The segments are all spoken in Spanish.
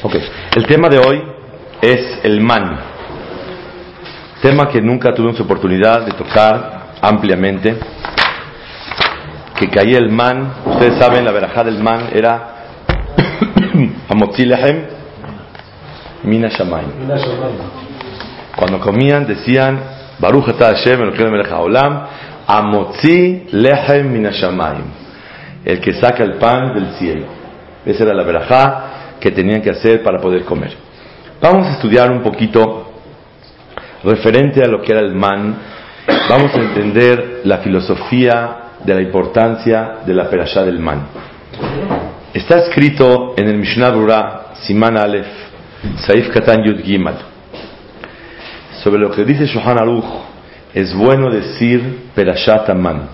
Ok, el tema de hoy es el man. Tema que nunca tuvimos oportunidad de tocar ampliamente. Que caía el man, ustedes saben, la verajá del man era Amotzilehem Mina Shamayim. Cuando comían decían Baruch Ata Hashem Elohim Melech Haolam Amotzi Lehem Mina Shamayim. El que saca el pan del cielo. Esa era la verajá que tenían que hacer para poder comer. Vamos a estudiar un poquito referente a lo que era el man. Vamos a entender la filosofía de la importancia de la perashá del man. Está escrito en el Mishnah Brura, Siman Aleph, Saif Katan Yud Gimal. Sobre lo que dice Shohan Aruch, es bueno decir perashat man.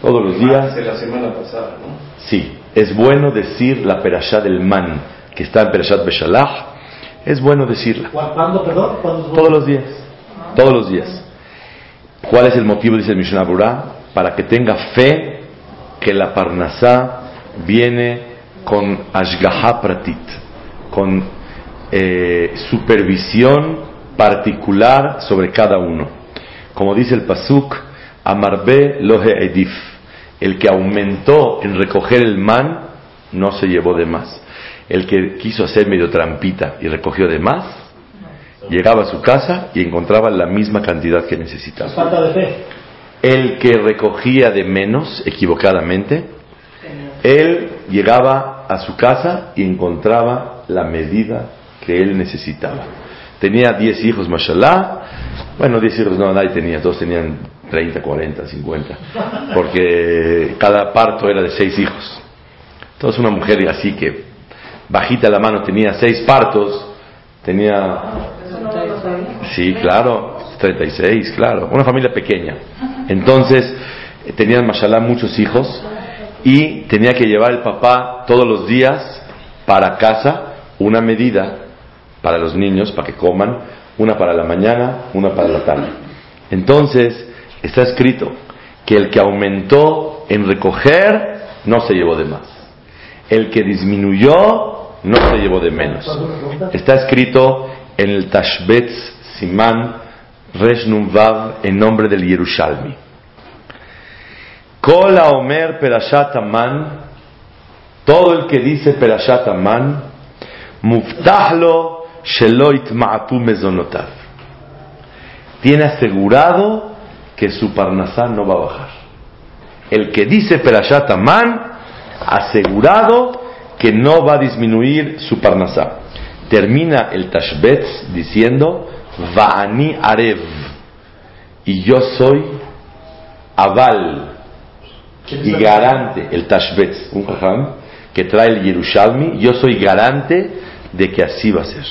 Todos los días. la semana pasada, ¿no? Sí, es bueno decir la perashá del man, que está en Perashat Beshalach. Es bueno decirla. ¿Cuándo, perdón? ¿Cuándo es bueno? Todos los días. Todos los días. ¿Cuál es el motivo? Dice el Mishnah Brura, para que tenga fe que la Parnasá viene con Ashgaha Pratit, con eh, supervisión particular sobre cada uno. Como dice el Pasuk, Amarbe Lohe Edif, el que aumentó en recoger el man no se llevó de más. El que quiso hacer medio trampita y recogió de más, llegaba a su casa y encontraba la misma cantidad que necesitaba. Es falta de fe. El que recogía de menos equivocadamente, él llegaba a su casa y encontraba la medida que él necesitaba. Tenía 10 hijos, mashallah. Bueno, 10 hijos no, nadie tenía, todos tenían 30, 40, 50. Porque cada parto era de 6 hijos. Entonces una mujer así que bajita la mano tenía 6 partos, tenía... Sí, claro, 36, claro. Una familia pequeña. Entonces, tenían, mashallah, muchos hijos y tenía que llevar el papá todos los días para casa una medida para los niños, para que coman, una para la mañana, una para la tarde. Entonces, está escrito que el que aumentó en recoger no se llevó de más. El que disminuyó no se llevó de menos. Está escrito en el Tashbetz Siman Resh Nun Vav en nombre del Yerushalmi. Kol Omer Perashat Aman, todo el que dice Perashat Aman, Muftahlo Shelo Itma'atu Mezonotav. Tiene asegurado que su parnasá no va a bajar. El que dice Perashat Aman, asegurado que no va a disminuir su parnasá. Termina el Tashbetz diciendo, Va'ani Arev, y yo soy aval y garante, el Tashbetz, un jajam que trae el Yerushalmi, yo soy garante de que así va a ser.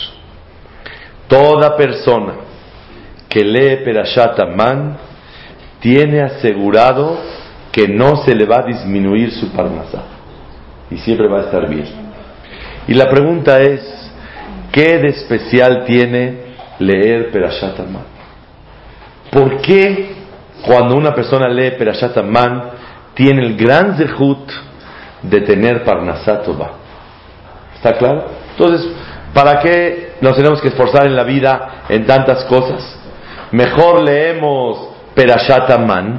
Toda persona que lee Perashat Aman tiene asegurado que no se le va a disminuir su parnasá y siempre va a estar bien. Y la pregunta es, ¿qué de especial tiene leer Perashat Aman? ¿Por qué cuando una persona lee Perashat Aman tiene el gran zehut de tener Parnasá Tova? ¿Está claro? Entonces, ¿para qué nos tenemos que esforzar en la vida en tantas cosas? Mejor leemos Perashat Aman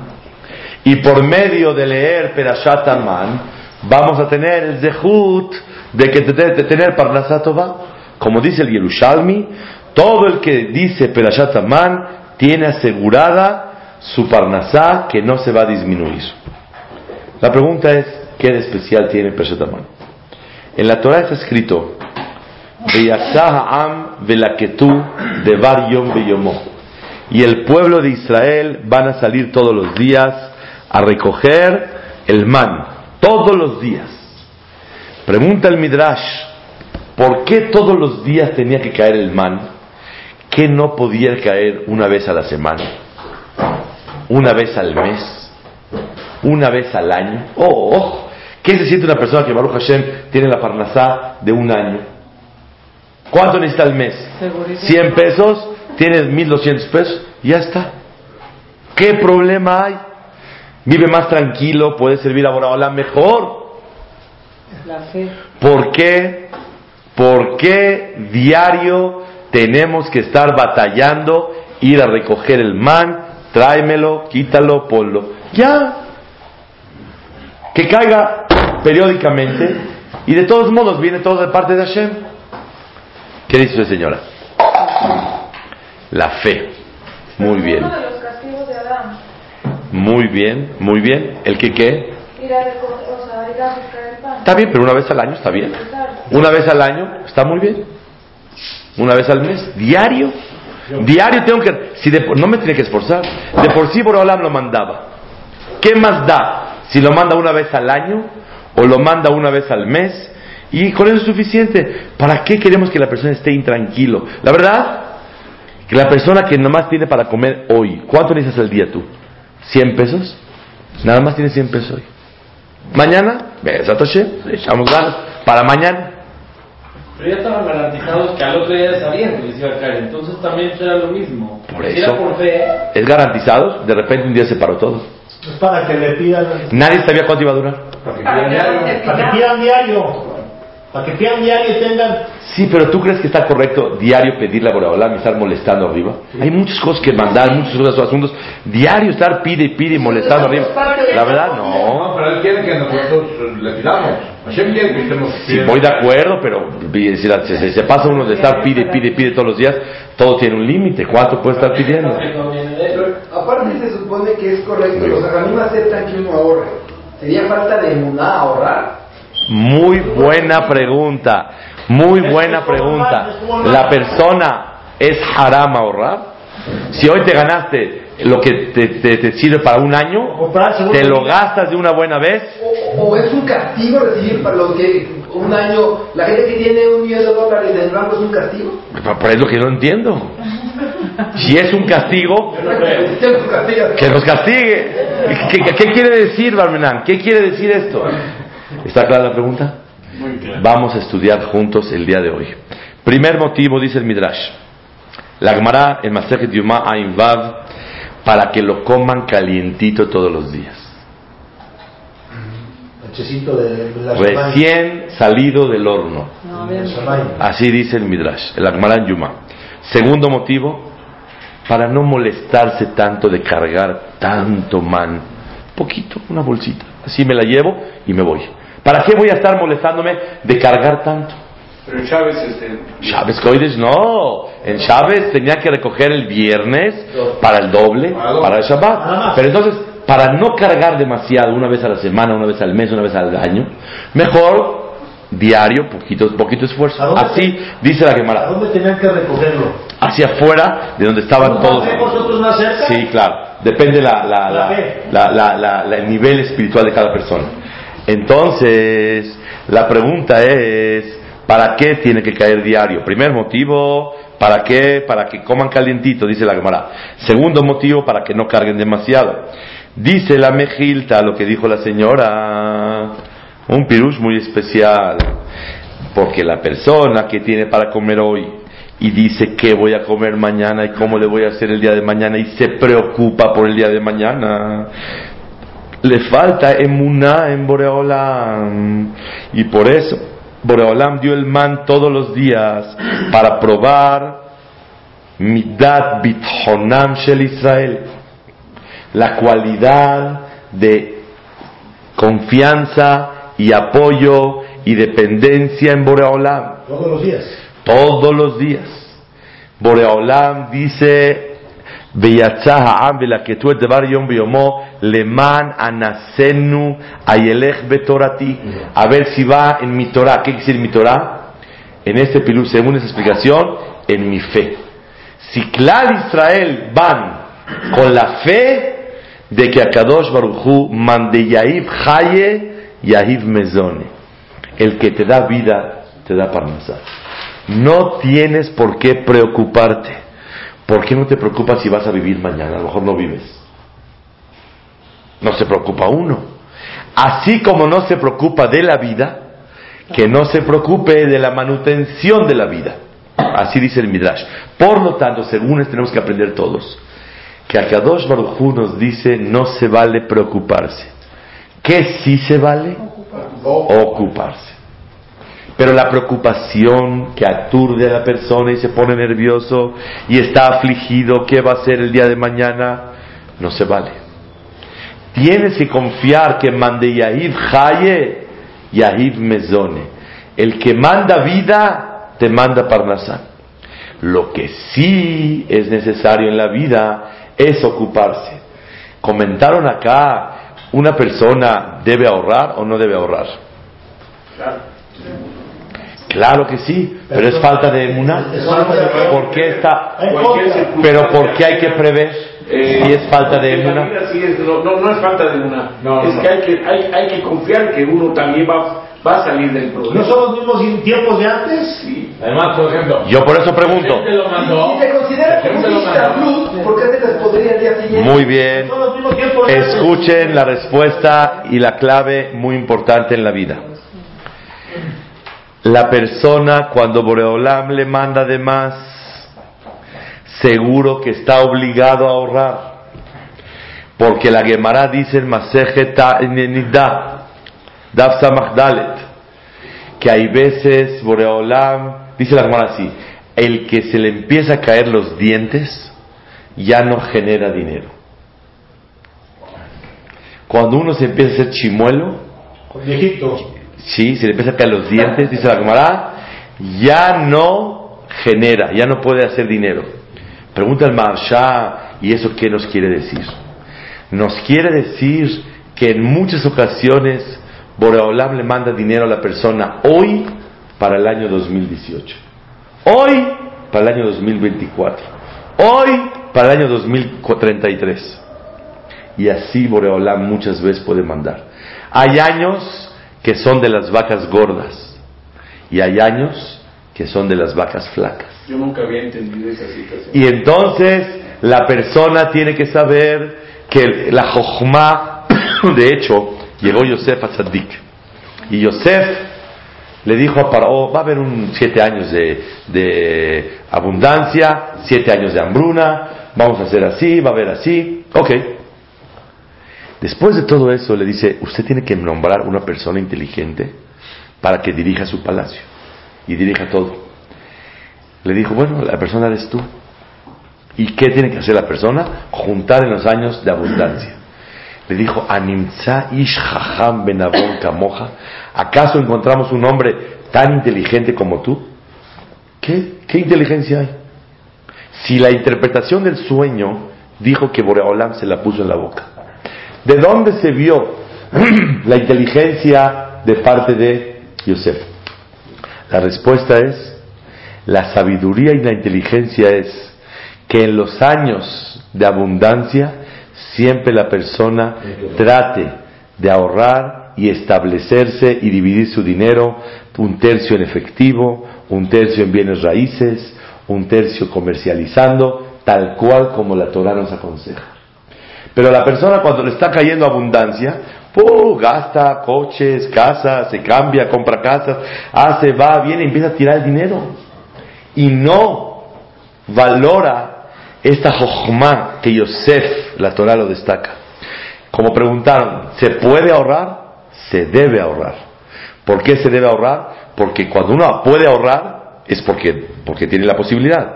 y por medio de leer Perashat Aman vamos a tener el zehut de, que, tener Parnasá Tova. Como dice el Yerushalmi, todo el que dice Perashat Aman tiene asegurada su Parnasá que no se va a disminuir. La pregunta es, ¿qué de especial tiene Perashat Aman? En la Torah está escrito, Am velaketu devar yom beyomo. Y el pueblo de Israel van a salir todos los días a recoger el man, todos los días. Pregunta el Midrash, ¿por qué todos los días tenía que caer el man? ¿Qué no podía caer una vez a la semana? ¿Una vez al mes? ¿Una vez al año? Oh, oh. ¿Qué se siente una persona que Baruch Hashem tiene la parnasá de un año? ¿Cuánto necesita al mes? Seguridad. 100 pesos, tienes 1200 pesos, ya está. ¿Qué problema hay? Vive más tranquilo, puede servir a Borahola mejor. La fe. ¿Por qué? ¿por qué diario tenemos que estar batallando, ir a recoger el man, tráemelo, quítalo, ponlo? Ya. Que caiga periódicamente y de todos modos viene todo de parte de Hashem. ¿Qué dice usted, señora? La fe. Muy bien. Muy bien, muy bien. ¿El que qué? Está bien, pero una vez al año está bien. Una vez al año está muy bien. Una vez al mes, diario. Diario tengo que. Si de no me tiene que esforzar. De por sí Borolam lo mandaba. ¿Qué más da si lo manda una vez al año o lo manda una vez al mes? Y con eso es suficiente. ¿Para qué queremos que la persona esté intranquilo? La verdad, que la persona que nomás tiene para comer hoy, ¿cuánto necesitas al día tú? ¿100 pesos? Nada más tiene 100 pesos hoy. Mañana, Besat Hashem, le echamos ganas. Para mañana. Pero ya estaban garantizados que al otro día ya sabían que les iba a caer, entonces también era lo mismo. Por Si eso. Era por fe. Es garantizado, de repente un día se paró todo. Es para que le pidan, Nadie sabía cuánto iba a durar. para que pidan diario. Para que pidan diario y tengan. Sí, pero ¿tú crees que está correcto diario pedirle a Boreolam y estar molestando arriba? Hay muchas cosas que mandar, muchos otros asuntos. Diario estar pide y pide y molestando arriba. La verdad, no. No, pero él quiere que nosotros le pidamos. Hashem quiere que estemos Sí, voy de acuerdo, pero si se, se pasa uno de estar pide, pide, pide todos los días, todo tiene un límite. ¿Cuánto puede estar pidiendo? Que aparte se supone que es correcto, los ajamim aceptan que uno ahorre. ¿Sería falta de emuná ahorrar? Muy buena pregunta. Muy buena pregunta. ¿La persona es haram ahorrar? Si hoy te ganaste lo que te, te- te sirve para un año, te lo gastas de una buena vez. O, o es un castigo recibir para los que un año, la gente que tiene un millón de dólares en el banco es un castigo? Pero es lo que no entiendo. Si es un castigo, que nos castigue. ¿Qué, qué- qué quiere decir, Barmenán? ¿Qué quiere decir esto? ¿Está clara la pregunta? Muy claro. Vamos a estudiar juntos el día de hoy. Primer motivo, dice el Midrash. La Gemara en Masejet Yuma Ain para que lo coman calientito todos los días. Shammai. Recién salido del horno. Así dice el Midrash, el Gemara en Yuma. Segundo motivo, para no molestarse tanto de cargar tanto man. Poquito, una bolsita. Así me la llevo y me voy. ¿Para qué voy a estar molestándome de cargar tanto? Pero Chávez, este. Chávez Coides no. En Chávez tenía que recoger el viernes para el doble, Para el Shabbat. Pero entonces, para no cargar demasiado, una vez a la semana, una vez al mes, una vez al año, mejor diario, poquito, poquito esfuerzo. ¿A Así dice la ¿A Gemara. dónde tenían que recogerlo? Hacia afuera de donde estaban todos. ¿Vosotros más cerca? Sí, claro. Depende la, la, La la- fe. la- la- la- la- el nivel espiritual de cada persona. Entonces, la pregunta es, ¿para qué tiene que caer diario? Primer motivo, ¿para qué? Para que coman calientito, dice la Gemara. Segundo motivo, para que no carguen demasiado. Dice la Mejilta, lo que dijo la señora, un pirush muy especial, porque la persona que tiene para comer hoy y dice qué voy a comer mañana y cómo le voy a hacer el día de mañana y se preocupa por el día de mañana, le falta emuná en Boreolam. Y por eso Boreolam dio el man todos los días para probar midat bithonam shel Israel, la cualidad de confianza y apoyo y dependencia en Boreolam Todos los días. todos los días. Boreolam dice, ויצא העם ולקטו את דבר יום ביומו למען אנסנו הילך בתורתי. A ver si va en mi Torah. ¿Qué quiere decir mi Torah? En este pilú, según esa explicación, en mi fe. Si Klal Israel van con la fe de que Akadosh Baruchu mande Yahiv Haye, Yahiv Mezone. El que te da vida, te da parnasá. No tienes por qué preocuparte. ¿Por qué no te preocupas si vas a vivir mañana? A lo mejor no vives. No se preocupa uno. Así como no se preocupa de la vida, que no se preocupe de la manutención de la vida. Así dice el Midrash. Por lo tanto, según tenemos que aprender todos, que Akadosh Baruj Hu nos dice no se vale preocuparse. ¿Qué sí se vale? Ocuparse. Pero la preocupación que aturde a la persona y se pone nervioso y está afligido, ¿qué va a hacer el día de mañana? No se vale. Tienes que confiar que mande Yahiv Haye, Yahiv Mezone. El que manda vida, te manda Parnasá. Lo que sí es necesario en la vida es ocuparse. Comentaron acá, ¿una persona debe ahorrar o no debe ahorrar? Claro que sí, pero es falta de emuná. ¿Por qué está? Pero ¿por qué hay que prever? Si es falta de emuná. vida sí es- no, no, no es falta de. No, es no. que hay que, hay, hay que confiar que uno también va, va a salir del problema. ¿No son los mismos tiempos de antes? Sí. Además, por ejemplo, Yo por eso pregunto. ¿quién te lo mandó? Si se considera como ¿Quién te un lo mandó? Ishtablut, ¿por qué se les podría al día siguiente? Muy bien. Son los mismos tiempos de antes. Escuchen la respuesta y la clave muy importante en la vida. La persona cuando Boreolam le manda de más, seguro que está obligado a ahorrar. Porque la Gemara dice en Masejet Nida, Daf Samach Dalet, que hay veces Boreolam, dice la Gemara así, el que se le empieza a caer los dientes ya no genera dinero. Cuando uno se empieza a hacer chimuelo, Viejito. Sí, se le empieza a caer los dientes, dice la Gemara, ya no genera, ya no puede hacer dinero. Pregunta el Maharsha, ¿y eso qué nos quiere decir? Nos quiere decir que en muchas ocasiones Boreolam le manda dinero a la persona hoy para el año 2018, hoy para el año 2024, hoy para el año 2033. Y así Boreolam muchas veces puede mandar. Hay años que son de las vacas gordas y hay años que son de las vacas flacas. Yo nunca había entendido esa situación. Y entonces la persona tiene que saber que la Jochma, de hecho, llegó Yosef a Tzadik. Y Yosef le dijo a Paró, va a haber un siete años de, de abundancia, siete años de hambruna, vamos a hacer así, va a haber así. Ok. Después de todo eso le dice, usted tiene que nombrar una persona inteligente para que dirija su palacio y dirija todo. Le dijo, bueno, la persona eres tú. ¿Y qué tiene que hacer la persona? Juntar en los años de abundancia. Le dijo, Animtza ish jajam benabon kamoja. ¿Acaso encontramos un hombre tan inteligente como tú? ¿Qué, ¿Qué inteligencia hay? Si la interpretación del sueño dijo que Boreolam se la puso en la boca. ¿De dónde se vio la inteligencia de parte de Yosef? La respuesta es, la sabiduría y la inteligencia es que en los años de abundancia siempre la persona trate de ahorrar y establecerse y dividir su dinero, un tercio en efectivo, un tercio en bienes raíces, un tercio comercializando, tal cual como la Torah nos aconseja. Pero la persona cuando le está cayendo abundancia, ¡pum! gasta coches, casas, se cambia, compra casas, hace, va, viene empieza a tirar el dinero. Y no valora esta jochma que Yosef, la Torah lo destaca. Como preguntaron, ¿se puede ahorrar? Se debe ahorrar. ¿Por qué se debe ahorrar? Porque cuando uno puede ahorrar es porque, porque tiene la posibilidad.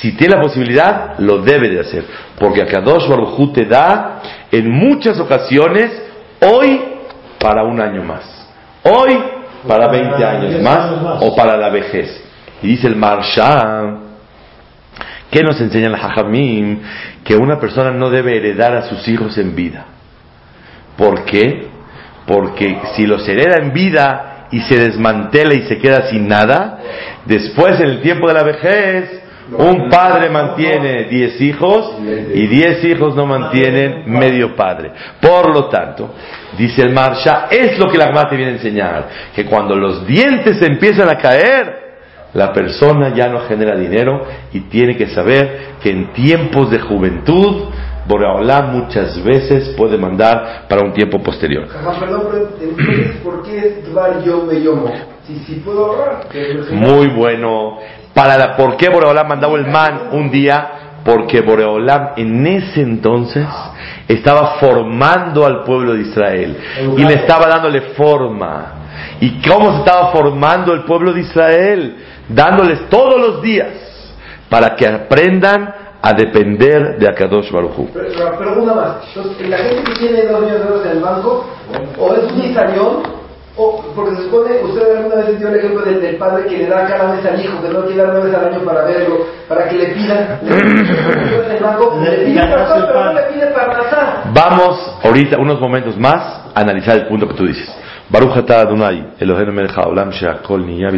Si tiene la posibilidad, lo debe de hacer. Porque Akadosh Baruj Hu te da en muchas ocasiones, hoy para un año más. Hoy para 20 años más o para la vejez. Y dice el Marsha, ¿qué nos enseña el Hajamim? Que una persona no debe heredar a sus hijos en vida. ¿Por qué? Porque si los hereda en vida y se desmantela y se queda sin nada, después en el tiempo de la vejez, un padre mantiene diez hijos y diez hijos no mantienen medio padre. Por lo tanto, dice el Marsha, es lo que la Gemara te viene a enseñar, que cuando los dientes empiezan a caer, la persona ya no genera dinero y tiene que saber que en tiempos de juventud, Boreolam muchas veces puede mandar para un tiempo posterior. Ajá, perdón, pero entonces, ¿por qué es Dvar Yom Yomo? Si, si puedo ahorrar. que por ejemplo- Muy bueno. Para la, ¿Por qué Boreolam mandaba el man un día? Porque Boreolam en ese entonces estaba formando al pueblo de Israel y le estaba dándole forma. y cómo se estaba formando el pueblo de Israel, dándoles todos los días para que aprendan a depender de Akadosh Baruj. Pero, una más. Entonces, la gente que tiene dos millones de euros en el banco, o es un israelión, o porque se supone, usted alguna vez dio el ejemplo del, del padre que le da cada mes al hijo, que no quiere dar una vez al año para verlo, para que le pidan, le pide en el banco, le pide para pero no le pide para nazar. Vamos ahorita, unos momentos más, a analizar el punto que tú dices. Baruch atah Adonai, Eloheinu melech haolam she'akol niyah.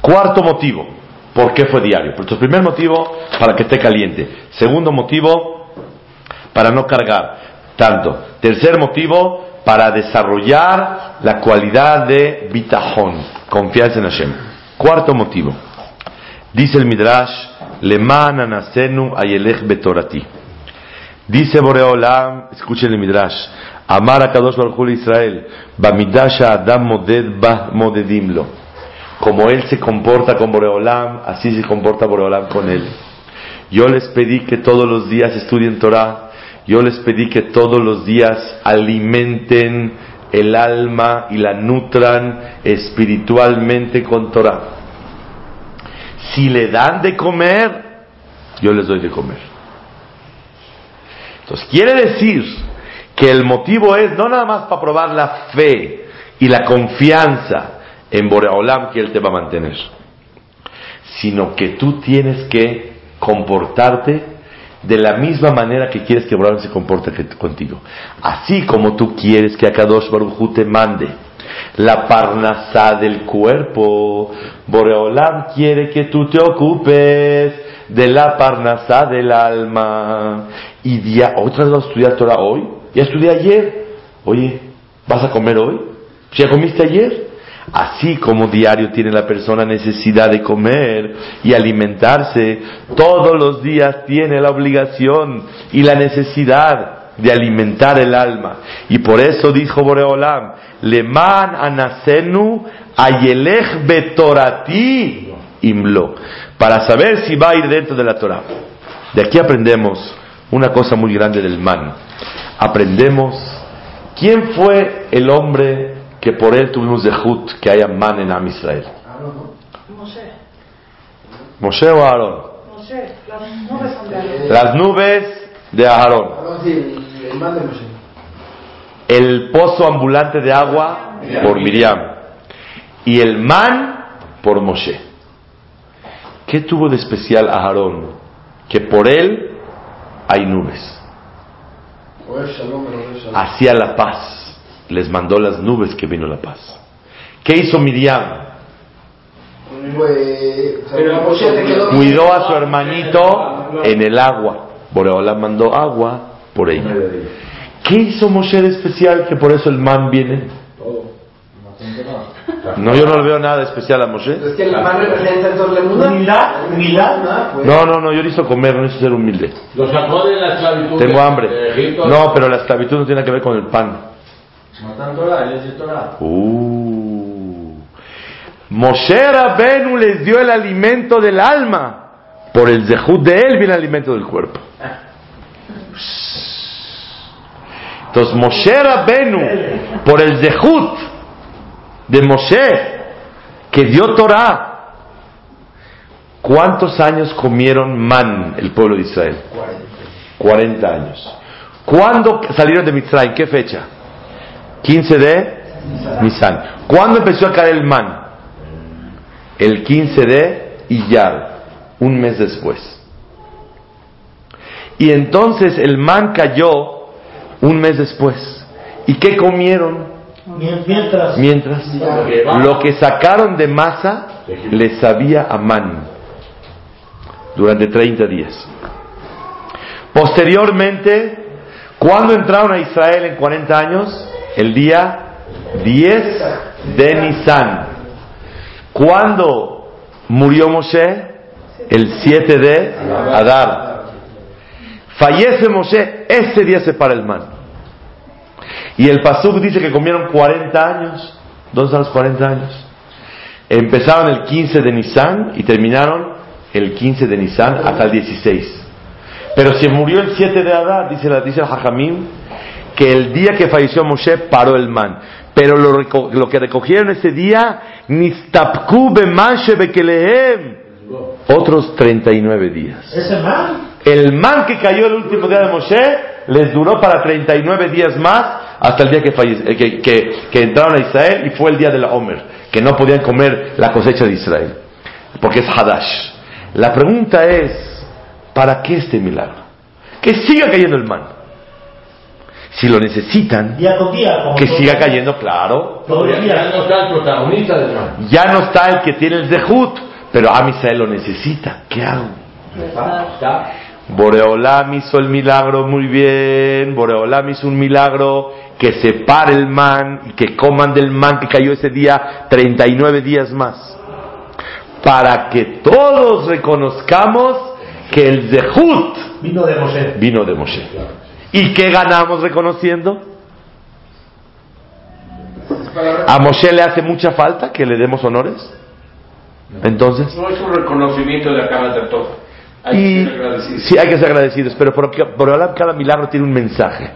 Cuarto motivo, ¿por qué fue diario? Entonces, primer motivo, para que esté caliente. Segundo motivo, para no cargar tanto. Tercer motivo, para desarrollar la cualidad de bitajón, confianza en Hashem. Cuarto motivo, dice el Midrash, Leman anasenu ayelech betorati. Dice Boreolam, escuchen el Midrash, Amar a Kadosh Baruj Israel, Bamidash Adam moded ba modedimlo. Como él se comporta con Boreolam, así se comporta Boreolam con él. Yo les pedí que todos los días estudien Torah, yo les pedí que todos los días alimenten el alma y la nutran espiritualmente con Torah. Si le dan de comer, yo les doy de comer. Entonces, quiere decir que el motivo es no nada más para probar la fe y la confianza en Boreolam que Él te va a mantener, sino que tú tienes que comportarte de la misma manera que quieres que Boreolam se comporte contigo. Así como tú quieres que Akadosh Baruj te mande la parnasá del cuerpo, Boreolam quiere que tú te ocupes de la parnasá del alma. Y día, otra vez vas a estudiar Torah hoy, ya estudié ayer. Oye, ¿vas a comer hoy? ¿Ya comiste ayer? Así como diario tiene la persona necesidad de comer y alimentarse, todos los días tiene la obligación y la necesidad de alimentar el alma. Y por eso dijo Boreolam, Leman anasenu ayelech betorati imlo, para saber si va a ir dentro de la Torah. De aquí aprendemos una cosa muy grande del man. Aprendemos quién fue el hombre que por él tuvimos de Jut que haya man en Am Israel. Moshe, Moshe o Aarón. Moshe, las nubes son de Aarón. Las nubes de Aarón. El, el man de Moshe. El pozo ambulante de agua por Miriam. Y el man por Moshe. ¿Qué tuvo de especial Aarón? Que por él hay nubes. Hacía la paz. Les mandó las nubes que vino la paz. ¿Qué hizo Miriam? Cuidó a su hermanito en el agua. Boreola mandó agua por ella. ¿Qué hizo Moshe de especial que por eso el man viene? No, yo no le veo nada especial a Moshe. Es que el man representa emuná. Humildad, humildad. Ah, pues. No, no, no, yo necesito comer, no necesito ser humilde. Lo sacó de la esclavitud. Tengo hambre. No, pero la esclavitud no tiene que ver con el pan. Matan Torah, él es de Torah. Uh. Moshe Rabenu les dio el alimento del alma. Por el zehut de él viene el alimento del cuerpo. Entonces Moshe Rabenu, por el zehut de Moshe, que dio Torah, ¿cuántos años comieron man el pueblo de Israel? 40 años. ¿Cuándo salieron de Mitzrayim? ¿Qué fecha? 15 de Nisan. ¿Cuándo empezó a caer el man? El 15 de Iyar, un mes después. Y entonces el man cayó un mes después. ¿Y qué comieron Mien- Mientras, mientras? Lo que sacaron de masa les sabía a man durante 30 días. Posteriormente, ¿cuándo entraron a Israel en 40 años? El día 10 de Nisan. ¿Cuándo murió Moshe? El 7 de Adar. Fallece Moshe, ese día se para el man. Y el Pasuk dice que comieron 40 años. ¿Dónde están los 40 años? Empezaron el 15 de Nisan y terminaron el 15 de Nisan hasta el 16. Pero se murió el 7 de Adar, dice, la, dice el que el día que falleció Moshe paró el man. Pero lo, lo que recogieron ese día, Nistapku bekelehem, otros 39 días. Ese man. El man que cayó el último día de Moshe les duró para 39 días más hasta el día que, falle- eh, que, que- que entraron a Israel y fue el día de la Omer, que no podían comer la cosecha de Israel, porque es Hadash. La pregunta es, ¿para qué este milagro? Que siga cayendo el man. Si lo necesitan, Día con día. como que siga cayendo, claro. Ya, no está el protagonista del man. Ya no está el que tiene el Zehut, pero a Israel lo necesita. ¿Qué hago? Boreolam hizo el milagro muy bien. Boreolam hizo un milagro que separe el man y que coman del man que cayó ese día 39 días más. Para que todos reconozcamos que el Zehut Vino de Moshe. vino de Moshe. ¿Y qué ganamos reconociendo? ¿A Moshe le hace mucha falta que le demos honores? Entonces, No es un reconocimiento de acá de todo. Hay y que ser agradecidos. sí hay que ser agradecidos, pero por, por hablar cada milagro tiene un mensaje.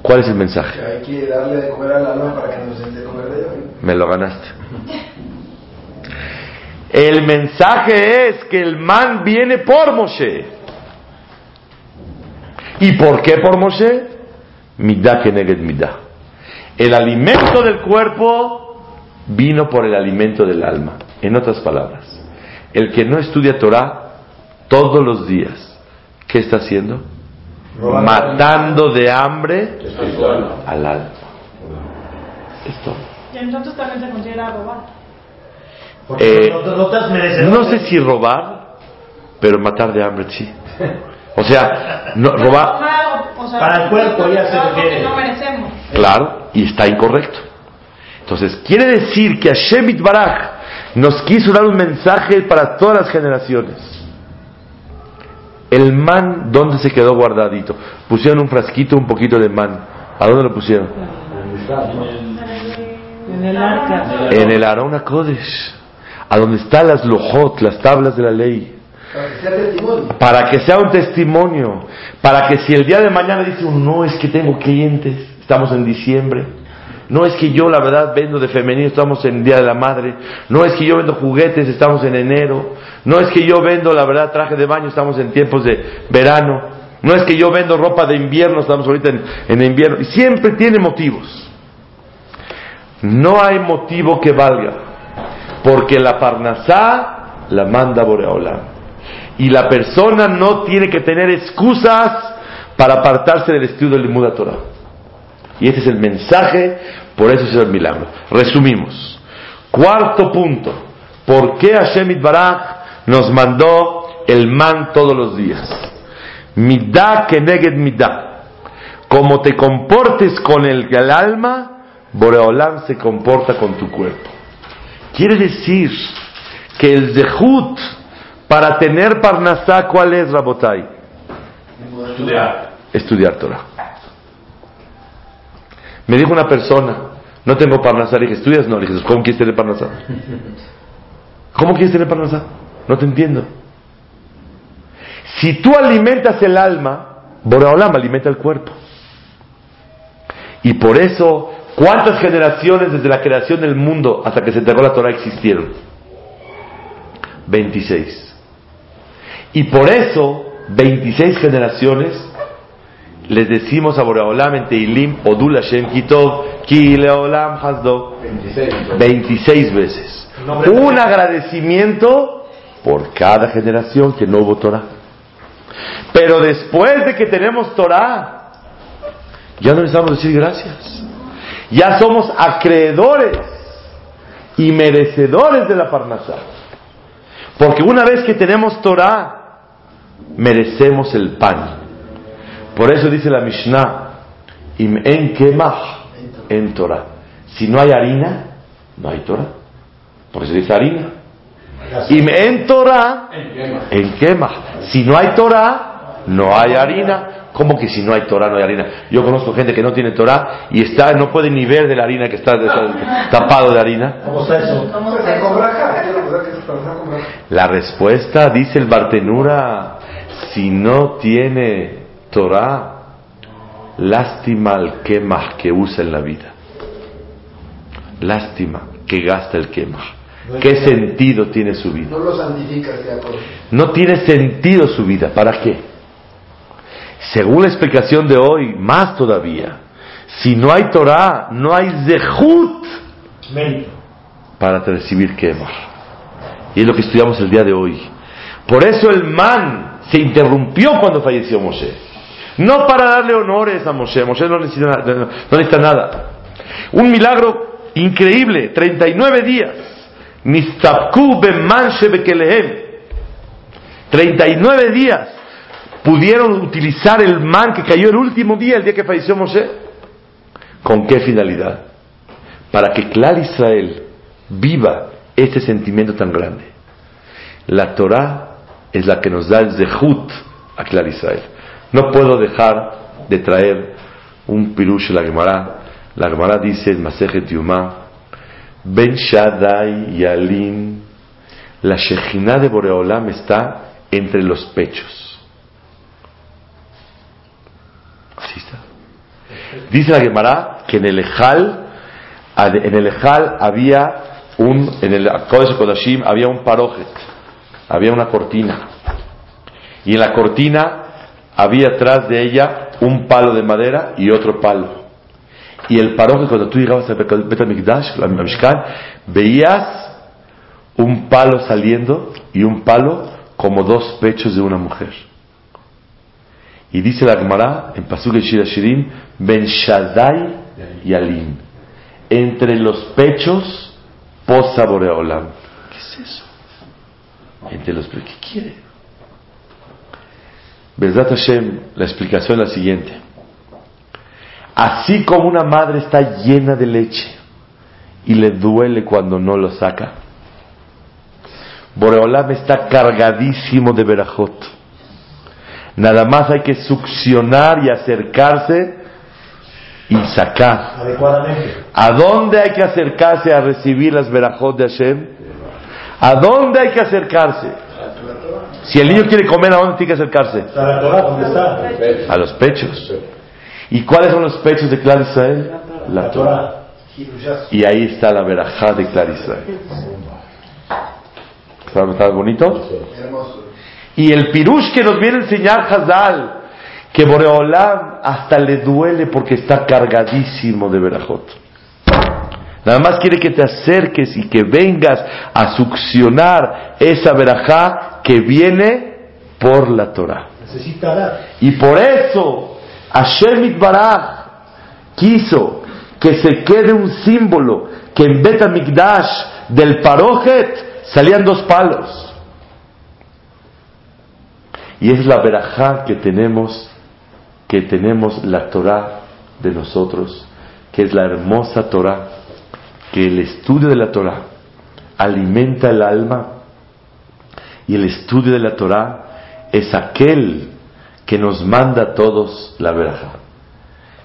¿Cuál es el mensaje? Hay que darle de comer al alma para que nos dé de comer de ella. Me lo ganaste. El mensaje es que el man viene por Moshe. ¿Y por qué por Moshe? Midah keneged midah. El alimento del cuerpo vino por el alimento del alma. En otras palabras, el que no estudia Torah todos los días, ¿qué está haciendo? Matando de hambre al alma. Esto. Y entonces también se considera robar. Porque Eh, no, no, no. No sé si robar, pero matar de hambre sí. O sea, no, robar, o sea, Para el cuerpo ya se refiere. no merecemos. claro, y está incorrecto. Entonces, quiere decir que Hashem Baraj nos quiso dar un mensaje para todas las generaciones. El man, ¿dónde se quedó guardadito? Pusieron un frasquito, un poquito de man. ¿A dónde lo pusieron? En el arca. En el Arona Kodesh. A donde están las lojot, las tablas de la ley. Para que sea un testimonio, para que si el día de mañana dice uno, no es que tengo clientes, estamos en diciembre, no es que yo la verdad vendo de femenino, estamos en Día de la Madre, no es que yo vendo juguetes, estamos en enero, no es que yo vendo la verdad traje de baño, estamos en tiempos de verano, no es que yo vendo ropa de invierno, estamos ahorita en, en invierno, y siempre tiene motivos. No hay motivo que valga, porque la Parnasá la manda Boreolam. Y la persona no tiene que tener excusas para apartarse del estudio del Limuda Torah. Y ese es el mensaje, por eso es el milagro. Resumimos. Cuarto punto. ¿Por qué Hashem Itbaraj nos mandó el man todos los días? Midah keneged midah. Como te comportes con el, el alma, Boreolam se comporta con tu cuerpo. Quiere decir que el zehut para tener parnasá, ¿cuál es, Rabotai? Estudiar. Estudiar Torah. Me dijo una persona, no tengo parnasá, le dije, ¿estudias? No, le dije, ¿cómo quieres tener parnasá? ¿Cómo quieres tener parnasá? No te entiendo. Si tú alimentas el alma, Boreolam alimenta el cuerpo. Y por eso, ¿cuántas generaciones desde la creación del mundo hasta que se entregó la Torah existieron? 26. Y por eso, 26 generaciones, les decimos a Boreolam en Teilim, Odul Hashem Kitov, Ki Leolam Hasdo, 26. 26 veces. Un agradecimiento por cada generación que no hubo Torah. Pero después de que tenemos Torah, ya no necesitamos decir gracias. Ya somos acreedores y merecedores de la Parnasá. Porque una vez que tenemos Torah, merecemos el pan. Por eso dice la Mishnah, Im en kemach en Torah. Si no hay harina, no hay Torah. Por eso dice harina. Im en Torah, en kemach. Si no hay Torah, no hay harina. ¿Cómo que si no hay Torah no hay harina? Yo conozco gente que no tiene Torah y está, no puede ni ver de la harina que está, está tapado de harina. ¿Cómo está eso? La respuesta, dice el Bartenura, si no tiene Torah, lástima al quemaj que usa en la vida. Lástima que gasta el quemaj. ¿Qué sentido tiene su vida? No lo santificas, Jacob. No tiene sentido su vida. ¿Para qué? Según la explicación de hoy, más todavía. Si no hay Torah, no hay zehut para recibir quemar. Y es lo que estudiamos el día de hoy. Por eso el man se interrumpió cuando falleció Moshe. No para darle honores a Moshe. Moshe no necesita, no necesita nada. Un milagro increíble. 39 días. Nistapku beman shebekelehem. 39 días pudieron utilizar el man que cayó el último día, el día que falleció Moshe. ¿Con qué finalidad? Para que Clar Israel viva este sentimiento tan grande. La Torah es la que nos da el zehut a Clar Israel. No puedo dejar de traer un pirush la Gemara. La Gemara dice en Masejet Yuma, Ben Shaddai y Alim, la Shejinah de Boreolam está entre los pechos. Así está. Dice la Gemara que en el Ejal, en el Ejal había un, en el Kodesh Kodashim había un parojet, había una cortina. Y en la cortina había atrás de ella un palo de madera y otro palo. Y el parojet, cuando tú llegabas al Bet HaMikdash, al Mishkan, veías un palo saliendo y un palo como dos pechos de una mujer. Y dice la Gemara en Pasuk Shirim, Ben Shaddai y Alim. Entre los pechos posa Boreolam. ¿Qué es eso? Entre los pechos. ¿Qué quiere? Bezat Hashem, la explicación es la siguiente. Así como una madre está llena de leche y le duele cuando no lo saca, Boreolam está cargadísimo de verajot. Nada más hay que succionar y acercarse y sacar. Adecuadamente. ¿A dónde hay que acercarse a recibir las verajot de Hashem? ¿A dónde hay que acercarse? Si el niño quiere comer, ¿a dónde tiene que acercarse? A los pechos. ¿Y cuáles son los pechos de Clar Israel? La Torah. Y ahí está la verajá de Clar Israel. ¿Está bonito? Y el pirush que nos viene a enseñar Hazal, que Boreolam hasta le duele porque está cargadísimo de verajot. Nada más quiere que te acerques y que vengas a succionar esa verajá que viene por la Torah. Y por eso Hashem Itbaraj quiso que se quede un símbolo que en Bet HaMikdash del Parojet salían dos palos. Y es la verajá que tenemos, que tenemos la Torah de nosotros, que es la hermosa Torah, que el estudio de la Torah alimenta el alma y el estudio de la Torah es aquel que nos manda a todos la verajá.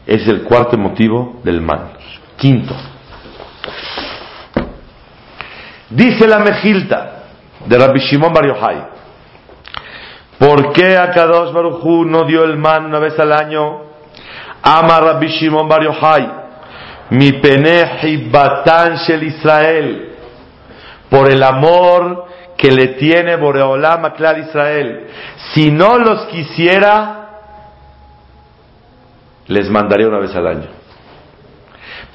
Es el cuarto motivo del mal. Quinto. Dice la Mejilta de Rabbi Shimon Bar Yochai, ¿por qué a Kadosh Baruj no dio el man una vez al año? Ama Rabbi Shimon Bar Yochai, mi pene batan shel Israel, por el amor que le tiene Boreolam a Clar Israel. Si no los quisiera, les mandaría una vez al año.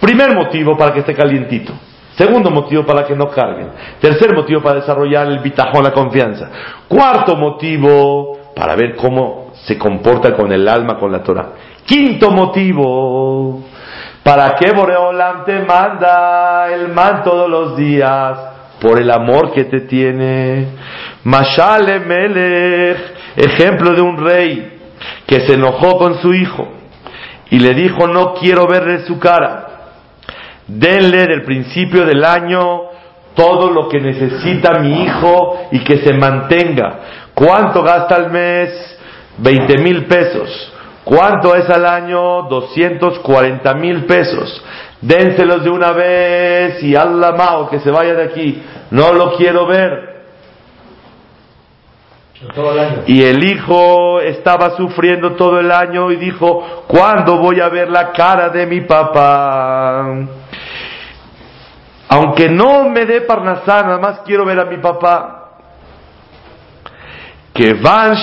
Primer motivo para que esté calientito. Segundo motivo para que no carguen. Tercer motivo para desarrollar el bitajón, la confianza. Cuarto motivo para ver cómo se comporta con el alma, con la Torah. Quinto motivo para que Boreolam te manda el man todos los días por el amor que te tiene. Mashale Melech, ejemplo de un rey que se enojó con su hijo y le dijo no quiero verle su cara. Denle del principio del año todo lo que necesita mi hijo y que se mantenga. ¿Cuánto gasta al mes? 20 mil pesos. ¿Cuánto es al año? 240 mil pesos. Dénselos de una vez y Allah mao que se vaya de aquí. No lo quiero ver. Todo el año. Y el hijo estaba sufriendo todo el año y dijo, ¿cuándo voy a ver la cara de mi papá? Aunque no me dé parnasá, nada más quiero ver a mi papá. Que van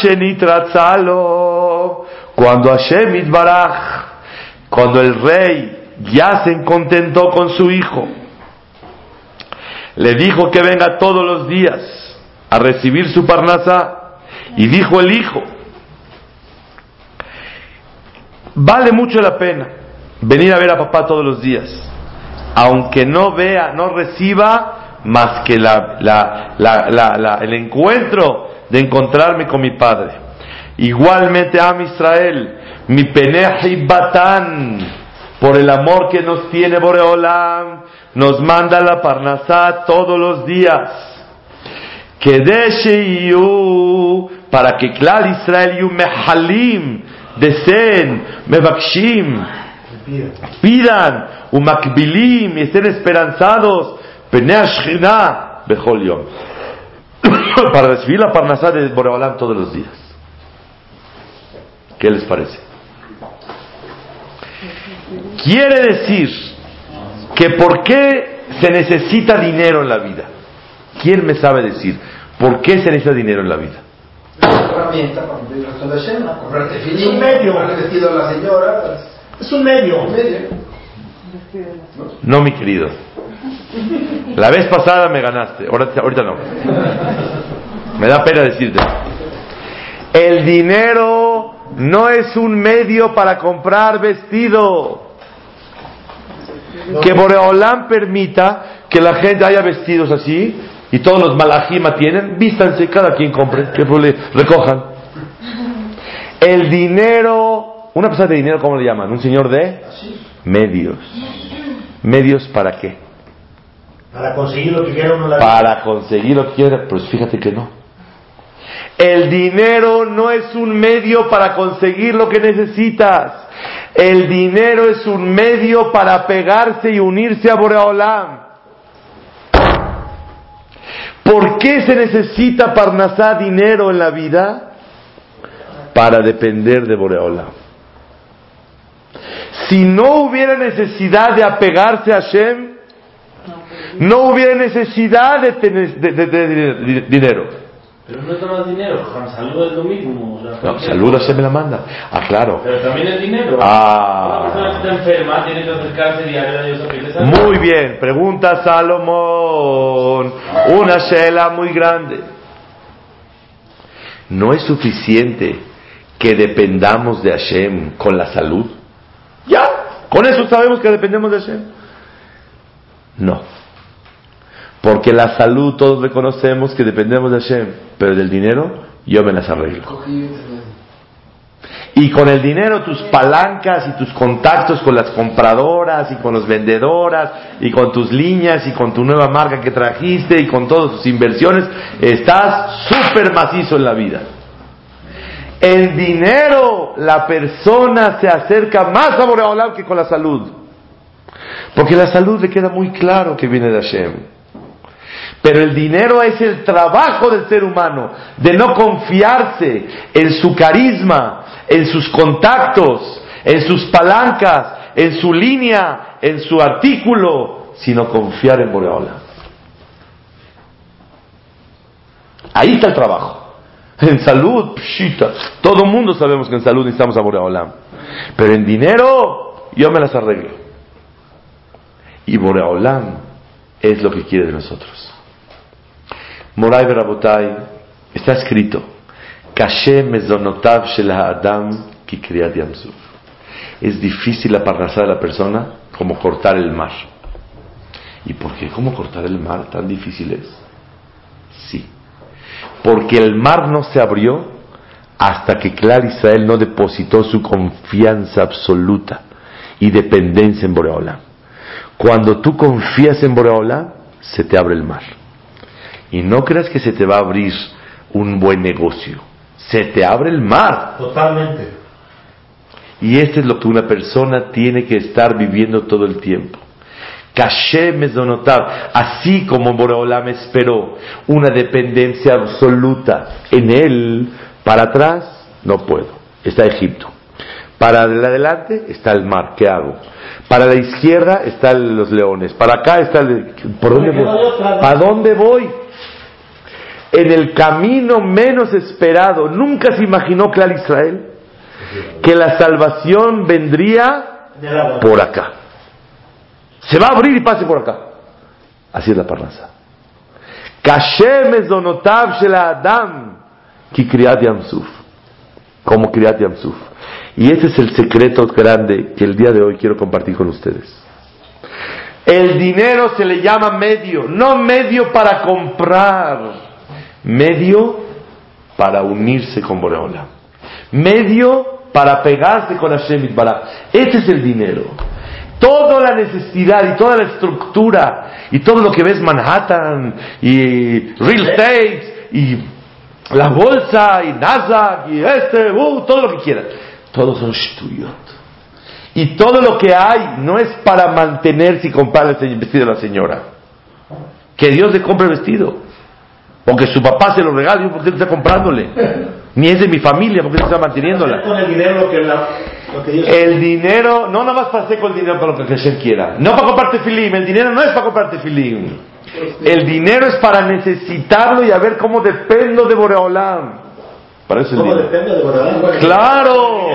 cuando Hashem Itbaraj, cuando el rey ya se contentó con su hijo, le dijo que venga todos los días a recibir su parnasá, y dijo el hijo, vale mucho la pena venir a ver a papá todos los días, aunque no vea, no reciba más que la- la- el encuentro de encontrarme con mi padre. Igualmente Am Israel, mi peneji batán, por el amor que nos tiene Boreolam, nos manda la parnasá todos los días. Que para que clar Israel yu mehalim, deseen, mevakshim, pidan, umakbilim, y estén esperanzados, peneashchina, bechol. Para recibir la parnasá de Boreolam todos los días. ¿Qué les parece? Quiere decir que por qué se necesita dinero en la vida. ¿Quién me sabe decir por qué se necesita dinero en la vida? Una herramienta para cumplir Es un medio. comprarle vestido a la señora, Es un medio. un medio. No, mi querido. La vez pasada me ganaste, ahorita, ahorita no. Me da pena decirte. El dinero no es un medio para comprar vestido. Que Boreolam permita que la gente haya vestidos así y todos los malajima tienen, vístanse, cada quien compre, que le recojan. El dinero, una persona de dinero, ¿cómo le llaman? Un señor de medios. ¿Medios para qué? Para conseguir lo que quiera uno la vida. Para conseguir lo que quiera, pues fíjate que no. El dinero no es un medio para conseguir lo que necesitas. El dinero es un medio para pegarse y unirse a Boreolam. ¿Por qué se necesita Parnasá dinero en la vida? Para depender de Boreolam. Si no hubiera necesidad de apegarse a Hashem, no hubiera necesidad de tener de- dinero. Pero no es más dinero, Juan, salud es lo mismo. o sea, No, salud. Hashem me la manda. Ah, claro. Pero también es dinero. Ah. Una persona que está enferma tiene que acercarse diario a Dios a. Muy bien, pregunta Salomón. Una shela muy grande. ¿No es suficiente que dependamos de Hashem con la salud? Ya, con eso sabemos que dependemos de Hashem. No. Porque la salud todos reconocemos que dependemos de Hashem, pero del dinero yo me las arreglo. Y con el dinero, tus palancas y tus contactos con las compradoras y con las vendedoras y con tus líneas y con tu nueva marca que trajiste y con todas tus inversiones, estás súper macizo en la vida. El dinero, la persona se acerca más a Boreolam que con la salud. Porque la salud le queda muy claro que viene de Hashem. Pero el dinero es el trabajo del ser humano, de no confiarse en su carisma, en sus contactos, en sus palancas, en su línea, en su artículo, sino confiar en Boreola. Ahí está el trabajo. En salud, pshita. Todo el mundo sabemos que en salud necesitamos a Boreolam. Pero en dinero, yo me las arreglo. Y Boreolam es lo que quiere de nosotros. Moray Berabotai, está escrito, Kashe mezonotav shel ha'adam ki kriyat. Es difícil la parnasá de la persona como cortar el mar. ¿Y por qué? ¿Cómo cortar el mar tan difícil es? Sí. Porque el mar no se abrió hasta que Clar Israel no depositó su confianza absoluta y dependencia en Boreola. Cuando tú confías en Boreola, se te abre el mar. Y no creas que se te va a abrir un buen negocio. Se te abre el mar. Totalmente. Y esto es lo que una persona tiene que estar viviendo todo el tiempo. Así como Boreolam esperó una dependencia absoluta en él, para atrás no puedo, está Egipto. Para el adelante está el mar, ¿qué hago? Para la izquierda están los leones, para acá está el... ¿Por dónde voy? ¿Para dónde voy? En el camino menos esperado, nunca se imaginó Clar Israel que la salvación vendría por acá. Se va a abrir y pase por acá. Así es la parnasa. Kashem shel Adam ki kriyat Yamsuf. Como kriyat Yamsuf. Y ese es el secreto grande que el día de hoy quiero compartir con ustedes. El dinero se le llama medio, no medio para comprar, medio para unirse con Boreola, medio para pegarse con Hashem Itbaraj. Ese es el dinero. Toda la necesidad y toda la estructura y todo lo que ves Manhattan y real estate y la bolsa y Nasdaq y este, uh, todo lo que quieras, todos son shtuyot. Y todo lo que hay no es para mantenerse y comprar el vestido de la señora. Que Dios le compre el vestido. O que su papá se lo regale, ¿yo ¿por qué está comprándole? Ni es de mi familia, ¿por qué está manteniéndola? Con el dinero lo que, la, lo que Dios El dinero, no nada más para hacer con el dinero para lo que Hashem quiera. No para comprarte filim, el dinero no es para comprarte filim. El dinero es para necesitarlo y a ver cómo dependo de Boreolam. Para eso es el ¿Cómo dinero. depende de Boreolam? Claro.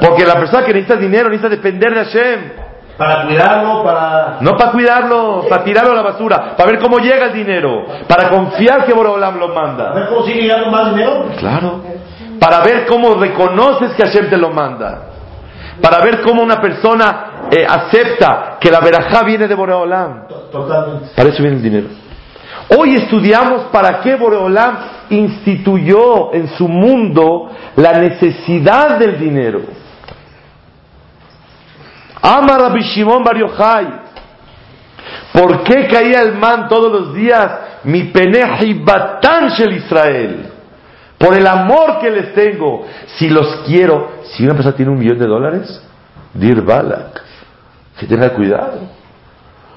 Porque la persona que necesita dinero necesita depender de Hashem. Para cuidarlo, para... No para cuidarlo, para tirarlo a la basura, para ver cómo llega el dinero, para confiar que Boreolam lo manda. ver cómo sigue llegando más dinero. Claro. Para ver cómo reconoces que Hashem te lo manda. Para ver cómo una persona eh, acepta que la verajá viene de Boreolam. Totalmente. Para eso viene el dinero. Hoy estudiamos para qué Boreolam instituyó en su mundo la necesidad del dinero. Amar Rabbi Shimon Bar Yochai. ¿Por qué caía el man todos los días? Mi peneji batán shel Israel. Por el amor que les tengo. Si los quiero. Si una persona tiene un millón de dólares, dir balak. Que tenga cuidado.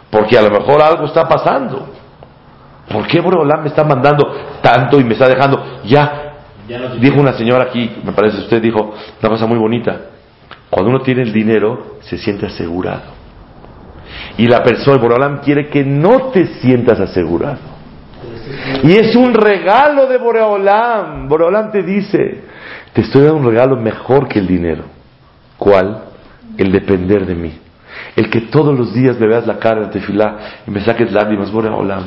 Porque a lo mejor algo está pasando. ¿Por qué Boreolam me está mandando tanto y me está dejando? Ya, Ya no dijo una señora aquí, me parece usted dijo una cosa muy bonita. Cuando uno tiene el dinero, se siente asegurado. Y la persona, Boreolam quiere que no te sientas asegurado. Y es un regalo de Boreolam. Boreolam te dice, te estoy dando un regalo mejor que el dinero. ¿Cuál? El depender de mí. El que todos los días me veas la cara de tefilá y me saques lágrimas, Boreolam.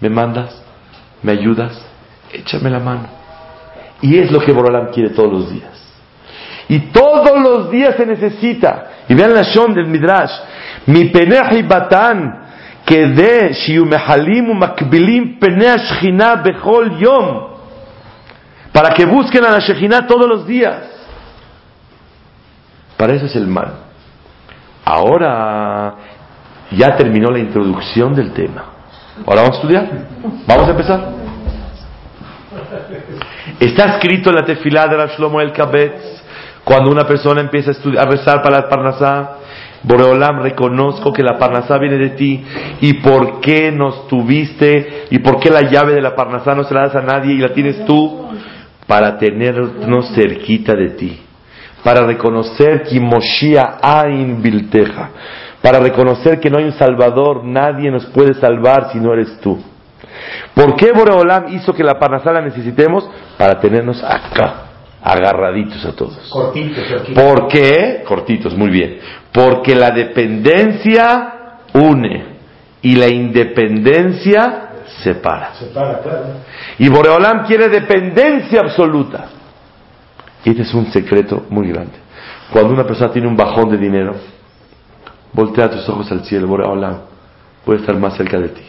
¿Me mandas? ¿Me ayudas? Échame la mano. Y es lo que Boreolam quiere todos los días. Y todos los días se necesita. Y vean la Shon del Midrash. Mi peneji batán, que de shiumehalim umakbilim peneashchina bechol yom. Para que busquen a la Shejina todos los días. Para eso es el mal. Ahora ya terminó la introducción del tema. Ahora vamos a estudiar. Vamos a empezar. Está escrito en la tefilá de Rav Shlomo el Kabetz cuando una persona empieza a, rezar para la Parnasá, Boreolam, reconozco que la Parnasá viene de ti, y por qué nos tuviste, y por qué la llave de la Parnasá no se la das a nadie y la tienes tú, para tenernos cerquita de ti, para reconocer que Moshia Ain Bilteja, para reconocer que no hay un Salvador, nadie nos puede salvar si no eres tú. ¿Por qué Boreolam hizo que la Parnasá la necesitemos? Para tenernos acá, agarraditos a todos. Cortito, cerquita. ¿Por qué? Cortitos, muy bien. Porque la dependencia une y la independencia separa. Se para, claro. Y Boreolam quiere dependencia absoluta. Y este es un secreto muy grande. Cuando una persona tiene un bajón de dinero, voltea tus ojos al cielo, Boreolam, puede estar más cerca de ti.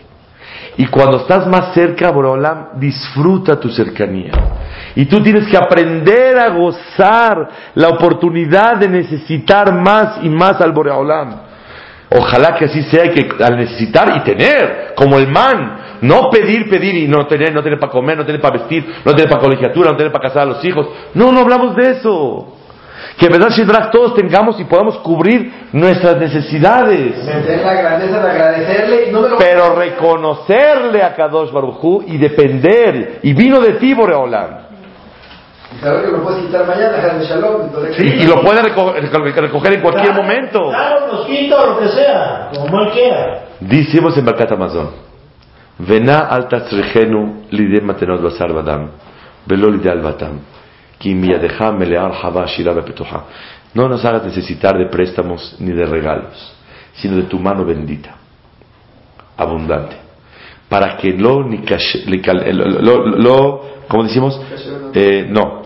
Y cuando estás más cerca, Boreolam, disfruta tu cercanía. Y tú tienes que aprender a gozar la oportunidad de necesitar más y más al Boreolam. Ojalá que así sea, que al necesitar y tener, como el man, no pedir, pedir y no tener, no tener para comer, no tener para vestir, no tener para colegiatura, no tener para casar a los hijos. No, no hablamos de eso. Que verdad Shidrak todos tengamos y podamos cubrir nuestras necesidades. La grandeza de agradecerle. No me lo Pero reconocerle a Kadosh Baruj y depender. Y vino de ti, Boreolam. Y saber que lo puedes quitar mañana, Shalom. Entonces, Y, y lo puede reco- reco- recoger en cualquier Claro, momento. Claro, los quito, lo que sea, como él quiera. Decimos en Barcat Amazon, Vena alta tzrejenu lidem matenot basar badam, velo lide al batam, no nos hagas necesitar de préstamos ni de regalos, sino de tu mano bendita, abundante. Para que lo, lo, lo decimos? Eh, no.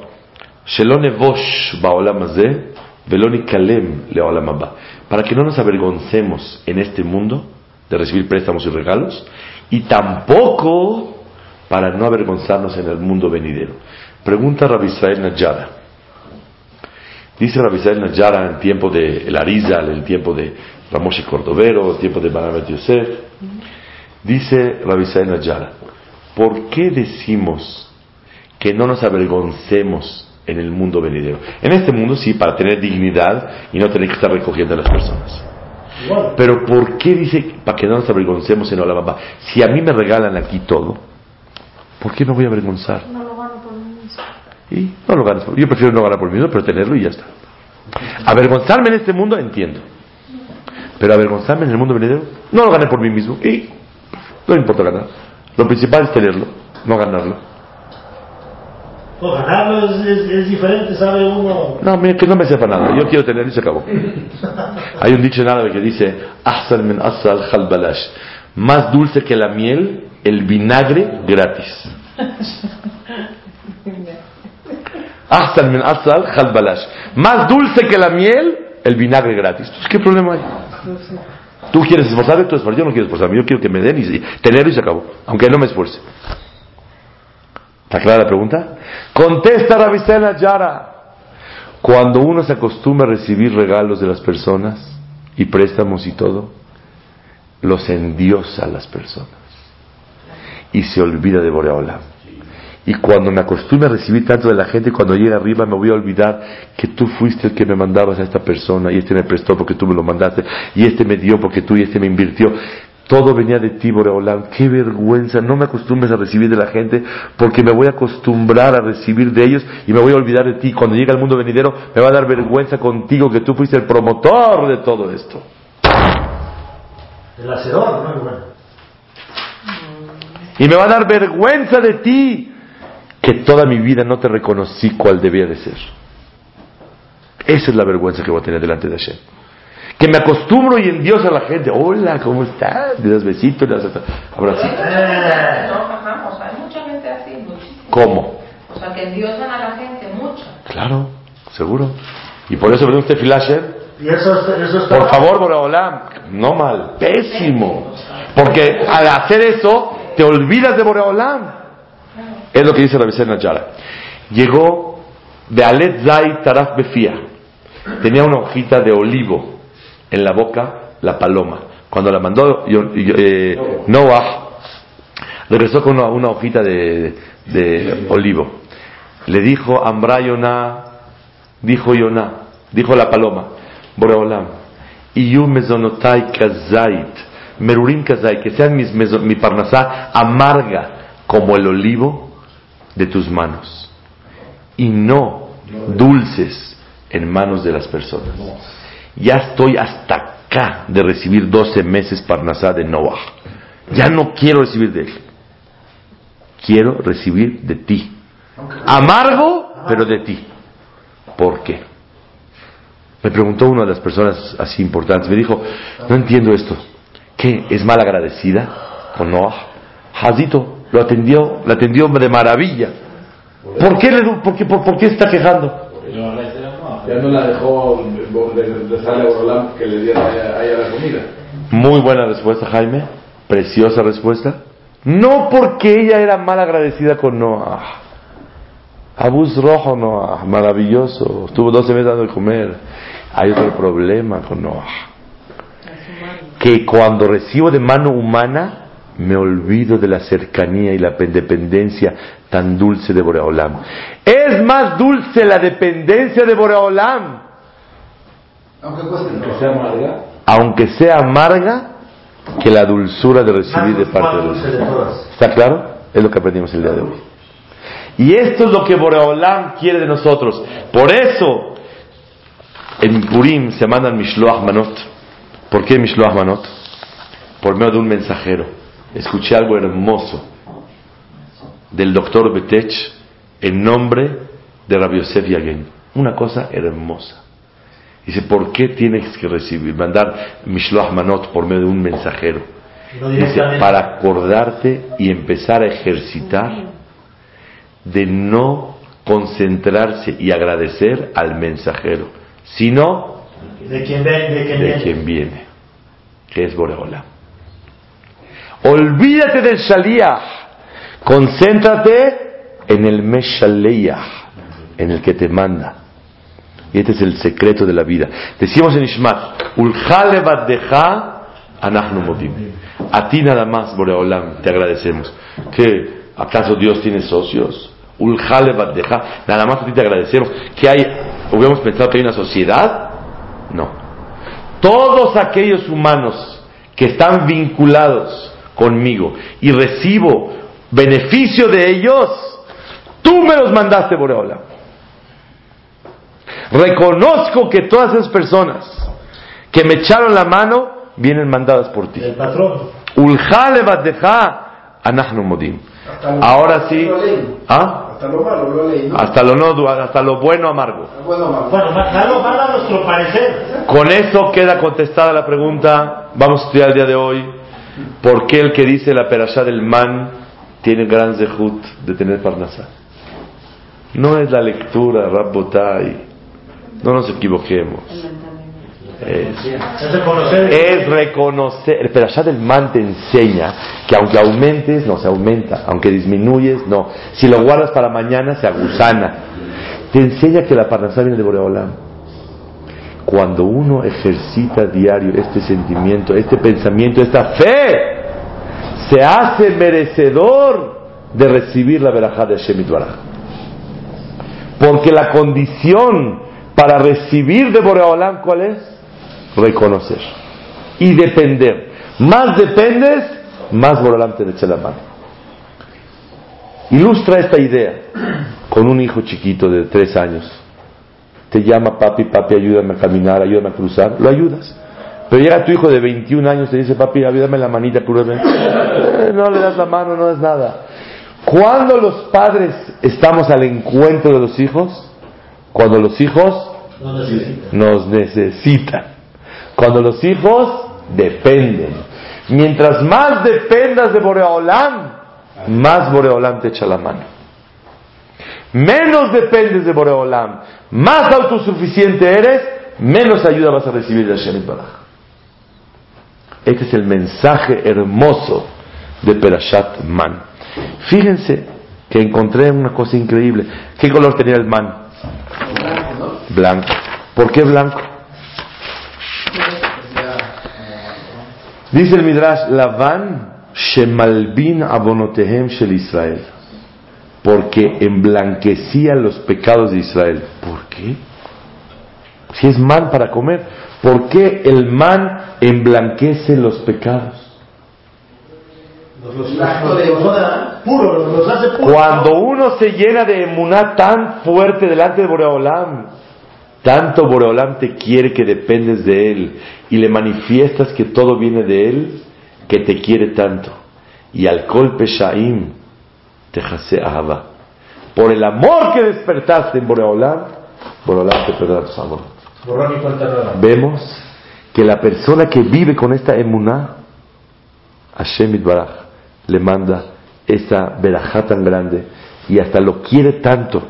Para que no nos avergoncemos en este mundo de recibir préstamos y regalos, y tampoco para no avergonzarnos en el mundo venidero. Pregunta Rabbi Israel Najara. Dice Rabbi Israel Najara en tiempo de el Arizal, en el tiempo de Ramoshe Cordovero, en el tiempo de Banamet Yosef. Dice Rabbi Israel Najara, ¿por qué decimos que no nos avergoncemos en el mundo venidero. En este mundo sí, para tener dignidad y no tener que estar recogiendo a las personas. Pero ¿por qué dice para que no nos avergoncemos en Olam Si a mí me regalan aquí todo, ¿por qué me voy a avergonzar? No lo gano por mí mismo. Y no lo ganas por Yo prefiero no ganar por mí mismo, pero tenerlo y ya está. Avergonzarme en este mundo, entiendo. Pero avergonzarme en el mundo venidero, no lo gané por mí mismo. Y no importa ganar. Lo principal es tenerlo, no ganarlo. Pues ganarlo es, es, es diferente, sabe uno. No, mira, que no me sepa nada. Yo quiero tenerlo y se acabó. Hay un dicho en árabe que dice, Ahsan min asal khal balash. Más dulce que la miel, el vinagre gratis. Min asal. Más dulce que la miel, el vinagre gratis. ¿qué problema hay? Tú quieres esforzarte, tú esfuerzas. Yo no quiero esforzarme. Yo quiero que me den y tenerlo y se acabó. Aunque no me esfuerce. ¿Está clara la pregunta? Contesta Rabisela Yara. Cuando uno se acostumbra a recibir regalos de las personas y préstamos y todo, los endiosa a las personas y se olvida de Boreola. Y cuando me acostumbro a recibir tanto de la gente, cuando llegue arriba me voy a olvidar que tú fuiste el que me mandabas a esta persona y este me prestó porque tú me lo mandaste y este me dio porque tú y este me invirtió. Todo venía de ti, Boreolam. Qué vergüenza. No me acostumbres a recibir de la gente porque me voy a acostumbrar a recibir de ellos y me voy a olvidar de ti. Cuando llegue al mundo venidero me va a dar vergüenza contigo que tú fuiste el promotor de todo esto. El hacedor, ¿no? Bueno. Y me va a dar vergüenza de ti que toda mi vida no te reconocí cual debía de ser. Esa es la vergüenza que voy a tener delante de Hashem. Que me acostumbro y en Dios a la gente. Hola, ¿cómo estás? Le das besitos, le das abracitos. No, ajá, o sea, hay mucha gente así, muchísimo. ¿Cómo? O sea, que endiosan a la gente mucho. Claro, seguro. Y por eso, ¿verdad usted, Filasher? Y eso, es- eso está. Por favor, Boreolam, no mal, pésimo. Porque al hacer eso, te olvidas de Boreolam. Es lo que dice la Vicena Yara. Llegó de Alet Zai Taraf Befia. Tenía una hojita de olivo en la boca, la paloma. Cuando la mandó eh, Noah, regresó con una, hojita de, olivo. Le dijo Ambra dijo Yonah, dijo la paloma, Boreolam, Iyu mezonotai kazait, merurim kazait, que sean mis mi parnasá amarga como el olivo de tus manos y no dulces en manos de las personas. Ya estoy hasta acá de recibir 12 meses parnasá de Noah. Ya no quiero recibir de él. Quiero recibir de ti. Amargo, pero de ti. ¿Por qué? Me preguntó una de las personas así importantes. Me dijo, no entiendo esto. ¿Qué? ¿Es mal agradecida con Noah? Hazito lo atendió, la atendió de maravilla. ¿Por qué, le, por, qué, por, por qué está quejando? Ya no la dejó de, de sale a Borolam que le diera a ella la comida. Muy buena respuesta, Jaime. Preciosa respuesta. No porque ella era mal agradecida con Noah. Abus rojo Noah, maravilloso. Estuvo 12 meses dando de comer. Hay otro problema con Noah. Que cuando recibo de mano humana, me olvido de la cercanía y la dependencia tan dulce de Boreolam. Es más dulce la dependencia de Boreolam Aunque sea amarga. aunque sea amarga, que la dulzura de recibir de parte de Dios. ¿Está claro? Es lo que aprendimos el día de hoy. Y esto es lo que Boreolam quiere de nosotros. Por eso, en Purim se mandan Mishloach Manot. ¿Por qué Mishloach Manot? Por medio de un mensajero. Escuché algo hermoso del doctor Betech en nombre de Rabbi Yosef Yagen. Una cosa hermosa. Dice, ¿por qué tienes que recibir, mandar Mishloach Manot por medio de un mensajero? Dice, para acordarte y empezar a ejercitar de no concentrarse y agradecer al mensajero, sino De quien de quien de viene. quien viene, que es Boreola. Olvídate del Shaliach, concéntrate en el Meshaleach, en el que te manda. Y este es el secreto de la vida. Decimos en Ishmat, Ulchale. A ti nada más, Boreolam, te agradecemos. ¿Qué? ¿Acaso Dios tiene socios? Ulchale nada más a ti te agradecemos. ¿Qué hay? ¿Hubiéramos pensado que hay una sociedad? No. Todos aquellos humanos que están vinculados conmigo y recibo beneficio de ellos, tú me los mandaste, Boreola. Reconozco que todas esas personas que me echaron la mano vienen mandadas por ti. El patrón. Modim. Ahora sí. ¿Ah? Hasta lo malo, lo leí, ¿no? Hasta lo no, hasta lo bueno amargo. Bueno, malo. Bueno, malo, malo a nuestro parecer. Con eso queda contestada la pregunta. Vamos a estudiar el día de hoy. ¿Por qué el que dice la perashá del man tiene gran zehut de tener parnasá? No es la lectura, Rabbotai. No nos equivoquemos. Es, Es reconocer. El perashá del man te enseña que aunque aumentes, no se aumenta. Aunque disminuyes, no. Si lo guardas para mañana, se agusana. Te enseña que la parnasá viene de Boreolam. Cuando uno ejercita diario este sentimiento, este pensamiento, esta fe, se hace merecedor de recibir la verajá de Hashem. Porque la condición para recibir de Boreolam, ¿cuál es? Reconocer y depender. Más dependes, más Boreolam te echa la mano. Ilustra esta idea con un hijo chiquito de tres años. Te llama papi, papi, ayúdame a caminar, ayúdame a cruzar, lo ayudas. Pero llega tu hijo de 21 años y te dice, papi, ayúdame la manita, cruzarme. Eh, no le das la mano, no es nada. Cuando los padres estamos al encuentro de los hijos, cuando los hijos No necesita. nos necesitan. Cuando los hijos dependen. Mientras más dependas de Boreolam, más Boreolam te echa la mano. Menos dependes de Boreolam, más autosuficiente eres, menos ayuda vas a recibir de Hashem Baraj. Este es el mensaje hermoso de Perashat Man. Fíjense que encontré una cosa increíble. ¿Qué color tenía el man? Blanco. ¿Por qué blanco? Dice el Midrash, Lavan shemalbin abonotehem shel Israel. Porque emblanquecía los pecados de Israel. ¿Por qué? Si es man para comer, ¿por qué el man emblanquece los pecados? Los, los, El acto de boda. puro, los, los hace puros. Cuando uno se llena de emuná tan fuerte delante de Boreolam, tanto Boreolam te quiere que dependes de él y le manifiestas que todo viene de él, que te quiere tanto. Y al golpe Shaim te jase ahava. Por el amor que despertaste en Boreolam, Boreolam te perdona tus amores. Vemos que la persona que vive con esta emuná, Hashem Itbaraj, le manda esa verajá tan grande y hasta lo quiere tanto,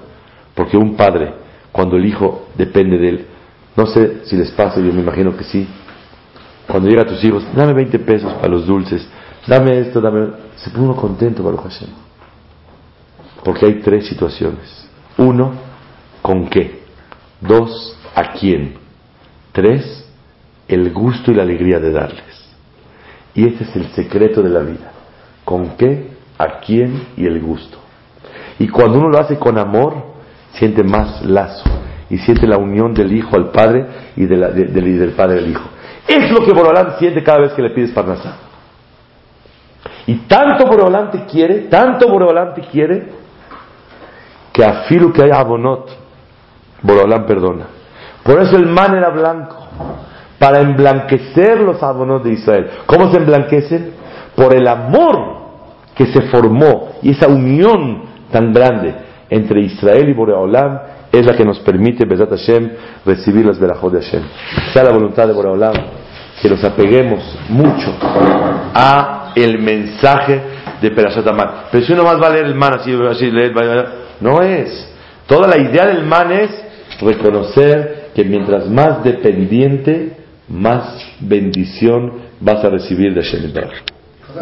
porque un padre, cuando el hijo depende de él, no sé si les pasa, yo me imagino que sí, cuando llega a tus hijos, dame 20 pesos para los dulces, dame esto, dame... Se pone uno contento, Baruch Hashem. Porque hay tres situaciones. Uno, ¿con qué? Dos, ¿a quién? Tres, el gusto y la alegría de darles. Y ese es el secreto de la vida. ¿Con qué? ¿A quién? Y el gusto. Y cuando uno lo hace con amor, siente más lazo. y siente la unión del hijo al padre y, de la- de- del padre al hijo. Es lo que Borolán siente cada vez que le pides parnasá. Y tanto Borolán te quiere, tanto Borolán te quiere, que a filo que haya abonot, Borolán perdona. Por eso el man era blanco, para emblanquecer los abonot de Israel. ¿Cómo se emblanquecen? Por el amor que se formó y esa unión tan grande entre Israel y Boreolam es la que nos permite, Bezat Hashem, recibir las verajot de Hashem. Sea la voluntad de Boreolam que nos apeguemos mucho a el mensaje de Perashat Aman. Pero si uno más va a leer el man así, así leer, no es. Toda la idea del man es reconocer que mientras más dependiente, más bendición vas a recibir de Hashem. Yitbaraj.